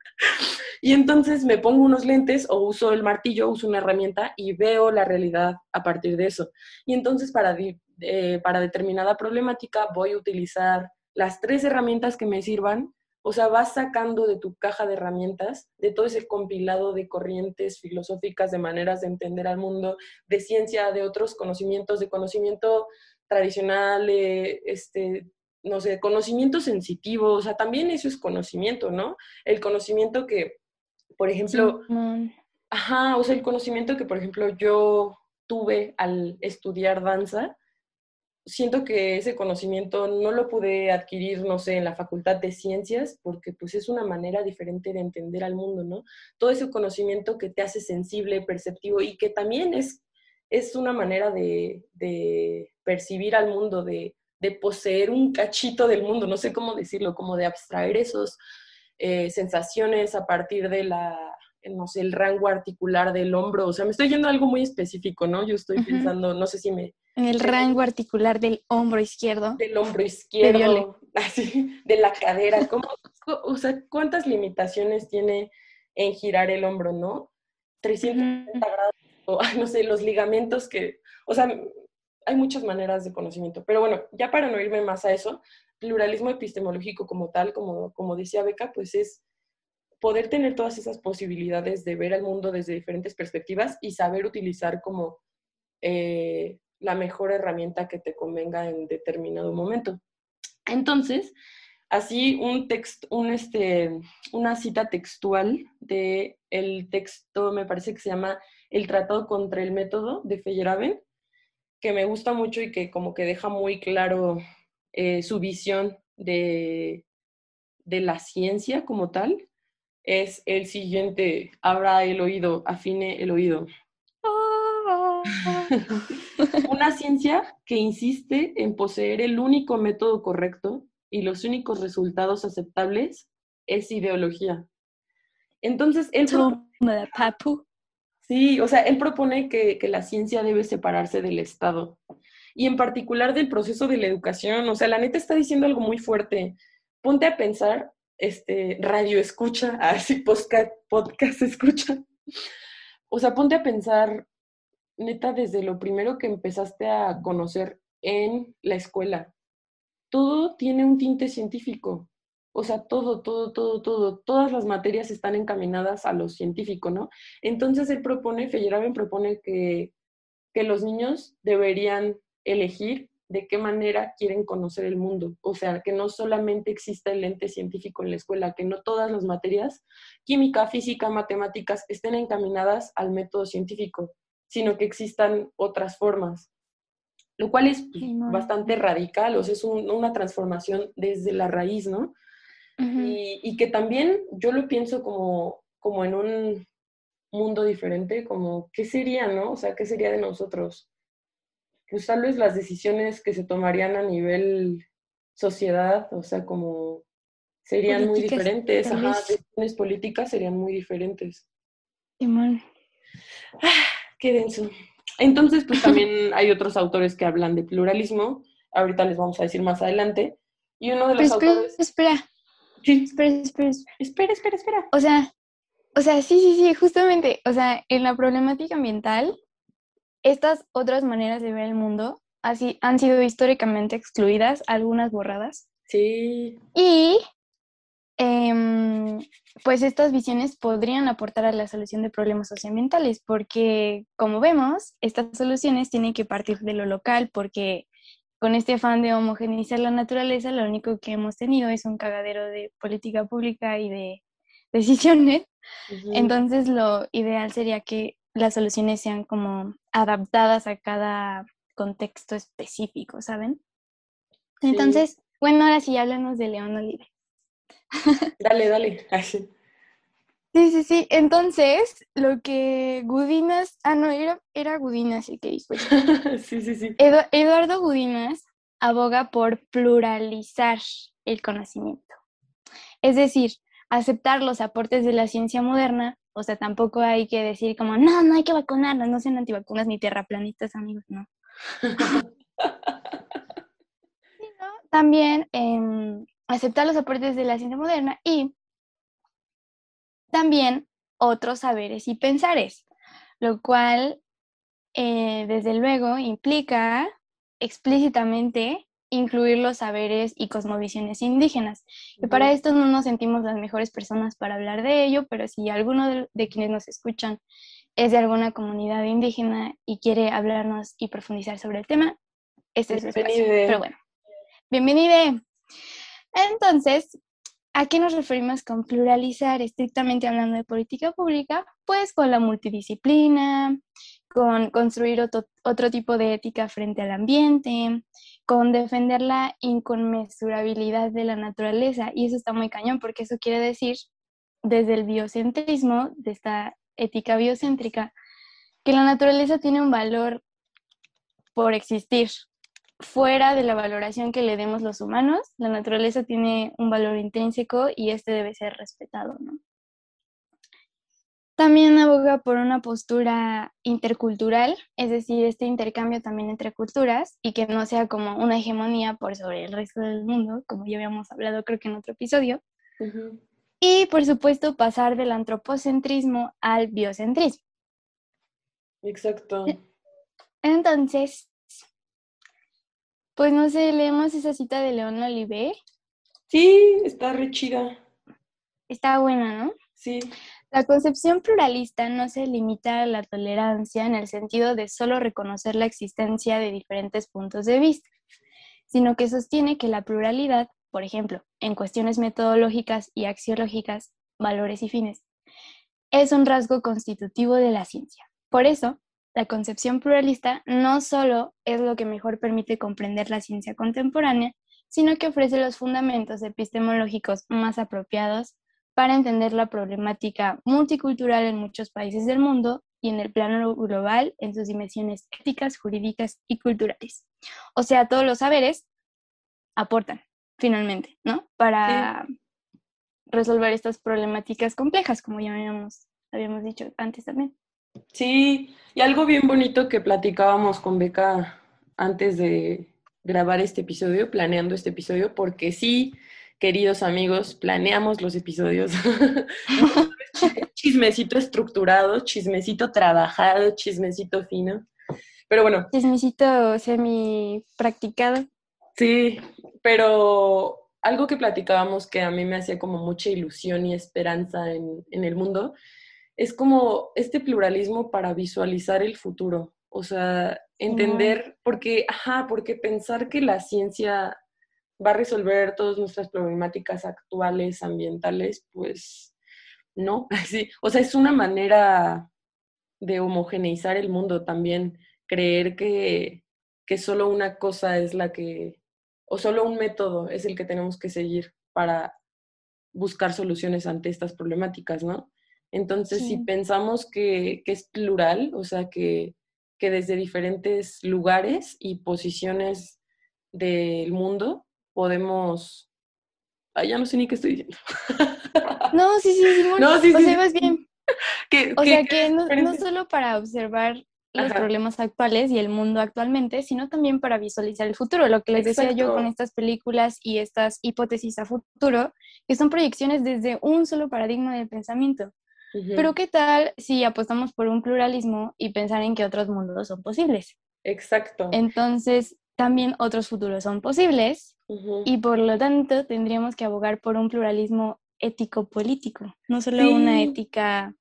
A: Y entonces me pongo unos lentes o uso el martillo, uso una herramienta y veo la realidad a partir de eso. Y entonces para, eh, para determinada problemática voy a utilizar las tres herramientas que me sirvan. O sea, vas sacando de tu caja de herramientas, de todo ese compilado de corrientes filosóficas, de maneras de entender al mundo, de ciencia, de otros conocimientos, de conocimiento tradicional, eh, este, no sé, conocimiento sensitivo, o sea, también eso es conocimiento, ¿no? El conocimiento que, por ejemplo,
C: Simón.
A: ajá, o sea, el conocimiento que, por ejemplo, yo tuve al estudiar danza, siento que ese conocimiento no lo pude adquirir, no sé, en la facultad de ciencias, porque pues es una manera diferente de entender al mundo, ¿no? Todo ese conocimiento que te hace sensible, perceptivo y que también es, es una manera de, de percibir al mundo, de, de poseer un cachito del mundo, no sé cómo decirlo, como de abstraer esos eh, sensaciones a partir de la, no sé, el rango articular del hombro, o sea, me estoy yendo a algo muy específico, ¿no? Yo estoy pensando, no sé si me,
C: En el rango articular del hombro izquierdo.
A: del hombro izquierdo, <laughs> así, de la cadera, ¿cómo, o sea, cuántas limitaciones tiene en girar el hombro, ¿no? 360 grados, o, <laughs> no sé, los ligamentos que, o sea, hay muchas maneras de conocimiento, pero bueno, ya para no irme más a eso, pluralismo epistemológico como tal, como, como decía Beca, pues es poder tener todas esas posibilidades de ver al mundo desde diferentes perspectivas y saber utilizar como eh, la mejor herramienta que te convenga en determinado momento. Entonces, así un texto, un este, una cita textual de el texto, me parece que se llama El Tratado contra el Método de Feyerabend, que me gusta mucho y que como que deja muy claro eh, su visión de, de la ciencia como tal, es el siguiente, abra el oído, afine el oído. <laughs> Una ciencia que insiste en poseer el único método correcto y los únicos resultados aceptables es ideología. Entonces, él
C: papu.
A: Sí, o sea, él propone que, que, la ciencia debe separarse del Estado y en particular del proceso de la educación. O sea, la neta está diciendo algo muy fuerte. Ponte a pensar, este, radio escucha, <laughs> así podcast, podcast escucha. O sea, ponte a pensar, neta, desde lo primero que empezaste a conocer en la escuela, todo tiene un tinte científico. O sea, todo, todo, todo, todo, todas las materias están encaminadas a lo científico, ¿no? Entonces él propone, Feyerabend propone que, que los niños deberían elegir de qué manera quieren conocer el mundo. O sea, que no solamente exista el ente científico en la escuela, que no todas las materias, química, física, matemáticas, estén encaminadas al método científico, sino que existan otras formas lo cual es pues, bastante radical, o sea, es una transformación desde la raíz, ¿no? y, que también yo lo pienso como, como en un mundo diferente, como, ¿qué sería, no? O sea, ¿qué sería de nosotros? Pues tal vez las decisiones que se tomarían a nivel sociedad, o sea, como serían muy diferentes, ajá, decisiones políticas serían muy diferentes.
C: Simón.
A: Ah, qué denso. Entonces, pues también <laughs> hay otros autores que hablan de pluralismo, ahorita les vamos a decir más adelante, y uno de los
C: espera,
A: autores...
C: Espera,
A: sí.
C: espera, espera,
A: espera, espera, espera.
C: O sea, o sea, sí, sí, sí, justamente, o sea, en la problemática ambiental, estas otras maneras de ver el mundo así han sido históricamente excluidas, algunas borradas.
A: Sí.
C: Y Em, pues estas visiones podrían aportar a la solución de problemas socioambientales, porque como vemos, estas soluciones tienen que partir de lo local, porque con este afán de homogeneizar la naturaleza, lo único que hemos tenido es un cagadero de política pública y de decisiones. Entonces, lo ideal sería que las soluciones sean como adaptadas a cada contexto específico, ¿saben? Entonces, bueno, ahora sí, háblanos de León Olive. <laughs>
A: Dale, dale. Así.
C: Sí, sí, sí. Entonces, lo que Gudinas, ah, no, era, era Gudinas el que dijo. <laughs>
A: sí, sí, sí.
C: Eduardo Gudinas aboga por pluralizar el conocimiento. Es decir, aceptar los aportes de la ciencia moderna, o sea, tampoco hay que decir como, no, no hay que vacunarnos, no sean antivacunas ni terraplanistas, amigos, no. <laughs> También eh, aceptar los aportes de la ciencia moderna y también otros saberes y pensares, lo cual eh, desde luego implica explícitamente incluir los saberes y cosmovisiones indígenas. Y para esto no nos sentimos las mejores personas para hablar de ello, pero si alguno de, quienes nos escuchan es de alguna comunidad indígena y quiere hablarnos y profundizar sobre el tema, este es el espacio. Pero bueno, bienvenido. Entonces, ¿a qué nos referimos con pluralizar? Estrictamente hablando de política pública, pues con la multidisciplina, con construir otro, otro tipo de ética frente al ambiente, con defender la inconmensurabilidad de la naturaleza. Y eso está muy cañón, porque eso quiere decir, desde el biocentrismo, de esta ética biocéntrica, que la naturaleza tiene un valor por existir, fuera de la valoración que le demos los humanos, la naturaleza tiene un valor intrínseco y este debe ser respetado, ¿no? También aboga por una postura intercultural, es decir, este intercambio también entre culturas y que no sea como una hegemonía por sobre el resto del mundo, como ya habíamos hablado creo que en otro episodio. Y por supuesto pasar del antropocentrismo al biocentrismo.
A: Exacto.
C: Entonces, pues no sé, leemos esa cita de León Olivé.
A: Sí, está re chida.
C: Está buena, ¿no?
A: Sí.
C: La concepción pluralista no se limita a la tolerancia en el sentido de solo reconocer la existencia de diferentes puntos de vista, sino que sostiene que la pluralidad por ejemplo, en cuestiones metodológicas y axiológicas, valores y fines, es un rasgo constitutivo de la ciencia. Por eso, la concepción pluralista no solo es lo que mejor permite comprender la ciencia contemporánea, sino que ofrece los fundamentos epistemológicos más apropiados para entender la problemática multicultural en muchos países del mundo y en el plano global en sus dimensiones éticas, jurídicas y culturales. O sea, todos los saberes aportan finalmente, ¿no? Para resolver estas problemáticas complejas, como ya habíamos, habíamos dicho antes también.
A: Sí, y algo bien bonito que platicábamos con Beca antes de grabar este episodio, planeando este episodio, porque sí, queridos amigos, planeamos los episodios. <laughs> chismecito estructurado, chismecito trabajado, chismecito fino. Pero bueno.
C: Chismecito semi practicado.
A: Sí, pero algo que platicábamos que a mí me hacía como mucha ilusión y esperanza en, en el mundo es como este pluralismo para visualizar el futuro, o sea, entender, porque, ajá, porque pensar que la ciencia va a resolver todas nuestras problemáticas actuales, ambientales, pues no, <laughs> sí, o sea, es una manera de homogeneizar el mundo también, creer que, que solo una cosa es la que, o solo un método es el que tenemos que seguir para buscar soluciones ante estas problemáticas, ¿no? Entonces, si pensamos que, es plural, o sea, que, desde diferentes lugares y posiciones del mundo podemos... Ay, ya no sé ni qué estoy diciendo. <laughs>
C: No, sí, sí, sí. No, sí, sí. Más bien. <laughs> o sea, que no, no, solo para observar los problemas actuales y el mundo actualmente, sino también para visualizar el futuro. Lo que les decía yo con estas películas y estas hipótesis a futuro, que son proyecciones desde un solo paradigma de pensamiento. Pero ¿qué tal si apostamos por un pluralismo y pensar en que otros mundos son posibles?
A: Exacto.
C: Entonces, también otros futuros son posibles y por lo tanto tendríamos que abogar por un pluralismo ético-político, no solo una ética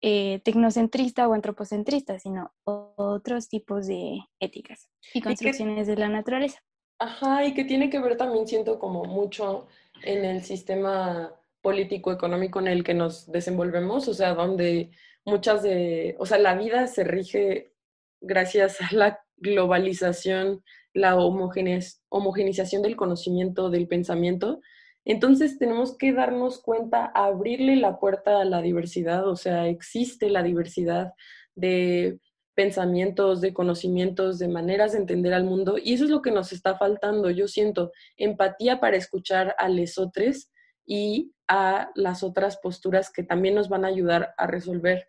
C: eh, tecnocentrista o antropocentrista, sino otros tipos de éticas y construcciones de la naturaleza.
A: Ajá, y que tiene que ver también, siento, como mucho en el sistema político económico en el que nos desenvolvemos, o sea, donde muchas de, o sea, la vida se rige gracias a la globalización, la homogenización del conocimiento, del pensamiento. Entonces tenemos que darnos cuenta, abrirle la puerta a la diversidad, o sea, existe la diversidad de pensamientos, de conocimientos, de maneras de entender al mundo, y eso es lo que nos está faltando, yo siento, empatía para escuchar a lesotres y a las otras posturas que también nos van a ayudar a resolver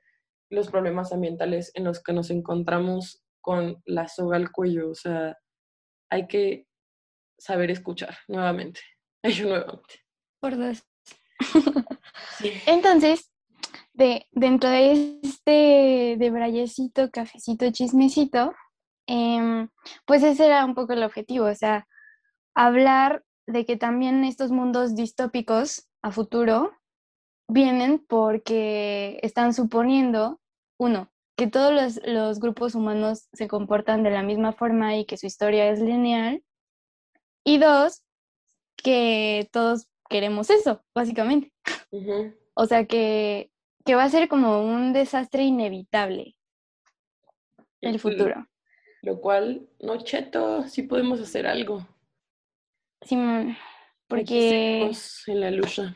A: los problemas ambientales en los que nos encontramos con la soga al cuello. O sea, hay que saber escuchar nuevamente. <laughs> Ello nuevamente.
C: Por dos. Entonces, de, dentro de este de brayecito, cafecito, chismecito, em, pues ese era un poco el objetivo, o sea, hablar de que también estos mundos distópicos a futuro vienen porque están suponiendo, uno, que todos los, grupos humanos se comportan de la misma forma y que su historia es lineal, y dos, que todos queremos eso, básicamente. O sea que, que va a ser como un desastre inevitable el futuro.
A: Lo cual, no, cheto, sí podemos hacer algo.
C: Sí, porque...
A: en la lucha.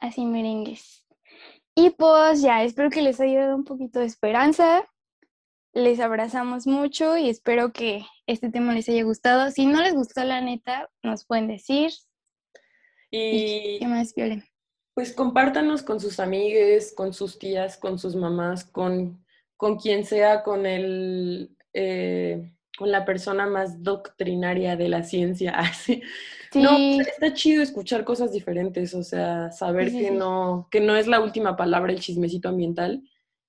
C: Así merengues. Y pues ya, espero que les haya dado un poquito de esperanza. Les abrazamos mucho y espero que este tema les haya gustado. Si no les gustó la neta, nos pueden decir.
A: Y,
C: ¿Qué más, Violen?
A: Pues compártanos con sus amigues, con sus tías, con sus mamás, con, con quien sea, con el... Eh, con la persona más doctrinaria de la ciencia. <laughs> Así. No, está chido escuchar cosas diferentes, o sea, saber que, no, que no es la última palabra el chismecito ambiental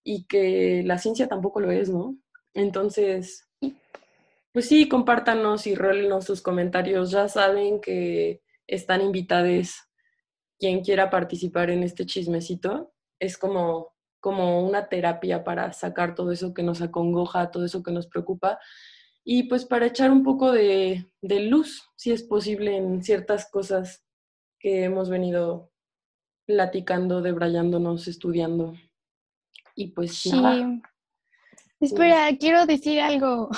A: y que la ciencia tampoco lo es, ¿no? Entonces, pues sí, compártanos y rólenos sus comentarios. Ya saben que están invitados quien quiera participar en este chismecito. Es como, como una terapia para sacar todo eso que nos acongoja, todo eso que nos preocupa y pues para echar un poco de, de luz, si es posible, en ciertas cosas que hemos venido platicando, debrayándonos, estudiando. Y pues
C: Sí.
A: nada.
C: Espera, quiero decir algo.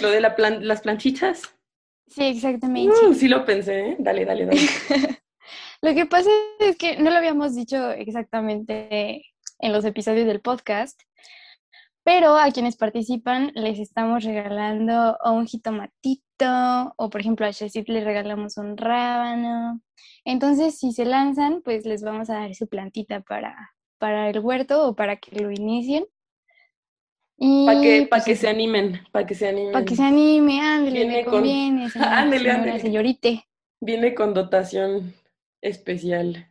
A: Lo de la plan- las planchitas.
C: Sí, exactamente.
A: Uh, sí lo pensé, ¿eh? Dale, dale, dale. <laughs>
C: Lo que pasa es que no lo habíamos dicho exactamente en los episodios del podcast, pero a quienes participan les estamos regalando un jitomatito, o por ejemplo a Shazit le regalamos un rábano. Entonces, si se lanzan, pues les vamos a dar su plantita para, para el huerto o para que lo inicien.
A: Para que, pa'
C: pues,
A: que se animen, para que se animen.
C: para que se anime, ándale,
A: Viene
C: le
A: con-
C: conviene, <laughs> señora,
A: Ándele,
C: señora,
A: ándele.
C: señorite.
A: Viene con dotación especial.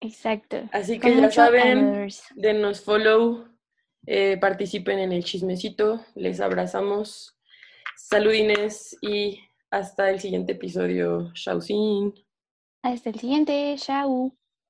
C: Exacto.
A: Así
C: Con
A: que ya saben, denos follow, eh, participen en el chismecito, les abrazamos, saludines y hasta el siguiente episodio. Chaucín.
C: Hasta el siguiente. Chao.